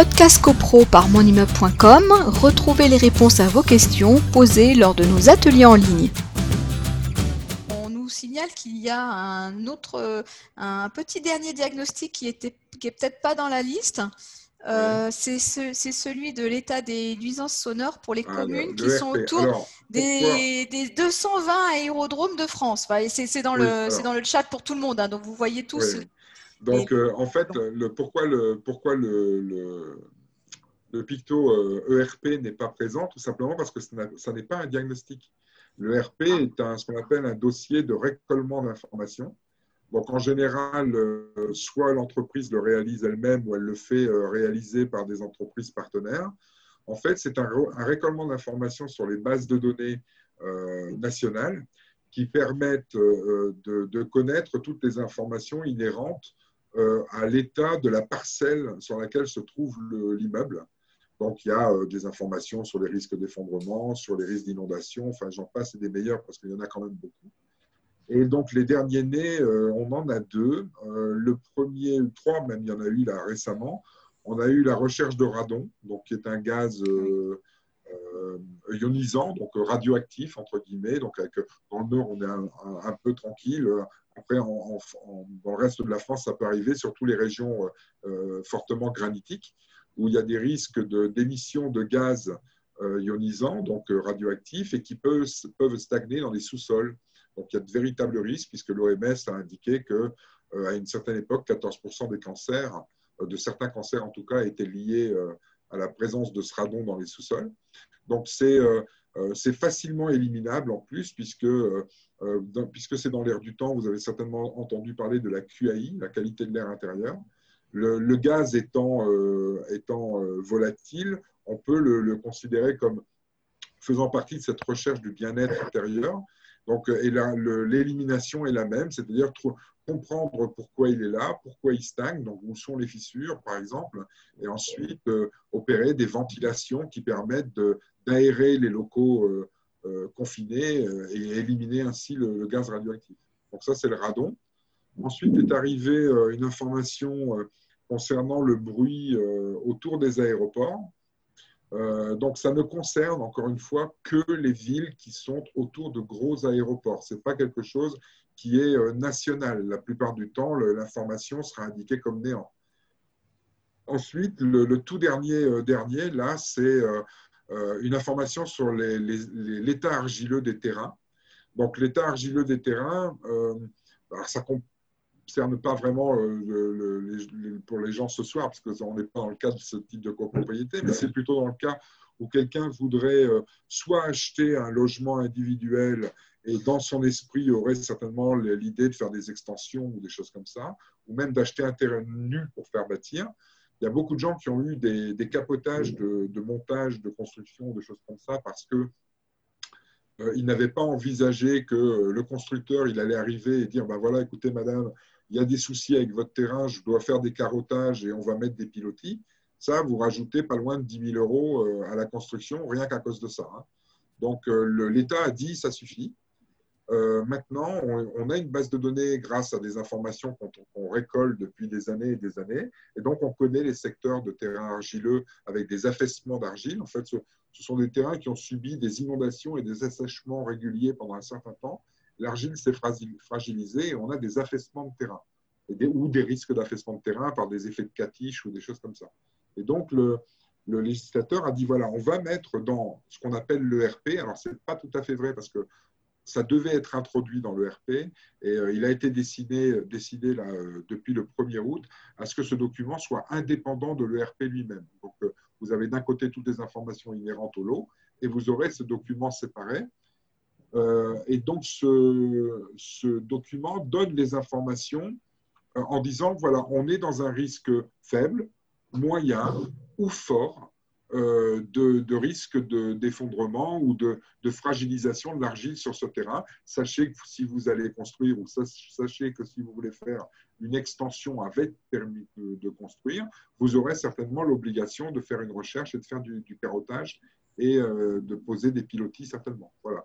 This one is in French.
Podcast CoPro par monimmeuble.com, retrouvez les réponses à vos questions posées lors de nos ateliers en ligne. On nous signale qu'il y a un autre, un petit dernier diagnostic qui était, qui peut-être pas dans la liste. Euh, c'est celui de l'état des nuisances sonores pour les Ah, communes qui sont autour Alors, des, des 220 aérodromes de France. Enfin, c'est dans, Oui, le dans chat pour tout le monde, hein, donc vous voyez tous. Oui. Donc, Et- euh, en fait, le, pourquoi le, pourquoi le, le, le picto euh, ERP n'est pas présent? Tout simplement parce que ça n'est pas un diagnostic. Le RP est un, ce qu'on appelle un dossier de récollement d'informations. Donc, en général, euh, soit l'entreprise le réalise elle-même ou elle le fait euh, réaliser par des entreprises partenaires. En fait, c'est un, un d'informations sur les bases de données euh, nationales qui permettent de, connaître toutes les informations inhérentes à l'état de la parcelle sur laquelle se trouve le- l'immeuble. Donc, il y a des informations sur les risques d'effondrement, sur les risques d'inondation, enfin, j'en passe et des meilleurs parce qu'il y en a quand même beaucoup. Et donc, les derniers nés, euh, on en a deux. Euh, le premier, trois même, il y en a eu là récemment. On a eu la recherche de radon, donc, qui est un gaz euh, ionisant, donc radioactif, entre guillemets. Donc, dans le nord, on est un, peu tranquille. Après, dans le reste de la France, ça peut arriver, surtout les régions fortement granitiques, où il y a des risques de- d'émission de, gaz euh, ionisants, donc euh, radioactifs, et qui peuvent, peuvent stagner dans les sous-sols. Donc, il y a de véritables risques, puisque l'OMS a indiqué que euh, à une certaine époque, 14% des cancers, euh, de certains cancers en tout cas, étaient liés euh, à la présence de ce dans les sous-sols. Donc, c'est c'est facilement éliminable en plus, puisque, puisque c'est dans l'air du temps. Vous avez certainement entendu parler de la QAI, la qualité de l'air intérieur. Le, gaz étant, étant volatile, on peut le considérer comme faisant partie de cette recherche du bien-être intérieur. Donc, euh, l'élimination est la même, c'est-à-dire comprendre pourquoi il est là, pourquoi il stagne, donc où sont les fissures, par exemple, et ensuite euh, opérer des ventilations qui permettent d'aérer les locaux euh, confinés et éliminer ainsi le, le gaz radioactif. Donc ça, c'est le radon. Ensuite est arrivée une information concernant le bruit autour des aéroports. Euh, donc, ça ne concerne encore une fois que les villes qui sont autour de gros aéroports. Ce n'est pas quelque chose qui est euh, national. La plupart du temps, l'information sera indiquée comme néant. Ensuite, le, tout dernier, euh, dernier là, c'est une information sur l'état argileux des terrains. Donc, l'état argileux des terrains, alors ça concerne pas vraiment euh, pour les gens ce soir, parce qu'on n'est pas dans le cas de ce type de copropriété, mais c'est plutôt dans le cas où quelqu'un voudrait euh, soit acheter un logement individuel et dans son esprit aurait certainement l'idée de faire des extensions ou des choses comme ça, ou même d'acheter un terrain nu pour faire bâtir. Il y a beaucoup de gens qui ont eu des, des capotages de, montage, de construction, de choses comme ça, parce que euh, ils n'avaient pas envisagé que le constructeur il allait arriver et dire ben voilà, écoutez, madame, il y a des soucis avec votre terrain, je dois faire des carottages et on va mettre des pilotis. Ça, vous rajoutez pas loin de 10 000 euros euh, à la construction, rien qu'à cause de ça. hein. Donc, euh, l'État a dit ça suffit. Euh, maintenant, on, a une base de données grâce à des informations qu'on récolte depuis des années et des années. Et donc, on connaît les secteurs de terrain argileux avec des affaissements d'argile. En fait, ce sont des terrains qui ont subi des inondations et des assèchements réguliers pendant un certain temps. L'argile s'est fragil- fragilisée et on a des affaissements de terrain ou des risques d'affaissement de terrain par des effets de catiche ou des choses comme ça. Et donc, le, législateur a dit voilà, on va mettre dans ce qu'on appelle l'ERP. Alors, ce n'est pas tout à fait vrai parce que ça devait être introduit dans l'ERP et euh, il a été décidé, euh, depuis le 1er août à ce que ce document soit indépendant de l'ERP lui-même. Donc, euh, vous avez d'un côté toutes les informations inhérentes au lot et vous aurez ce document séparé. Euh, et donc, ce, document donne les informations euh, en disant voilà, on est dans un risque faible, moyen ou fort euh, de, de risque de- d'effondrement ou de, de fragilisation de l'argile sur ce terrain. Sachez que si vous allez construire ou sach- sachez que si vous voulez faire une extension avec permis de, de construire, vous aurez certainement l'obligation de faire une recherche et de faire du, du carottage et de poser des pilotis certainement. Voilà.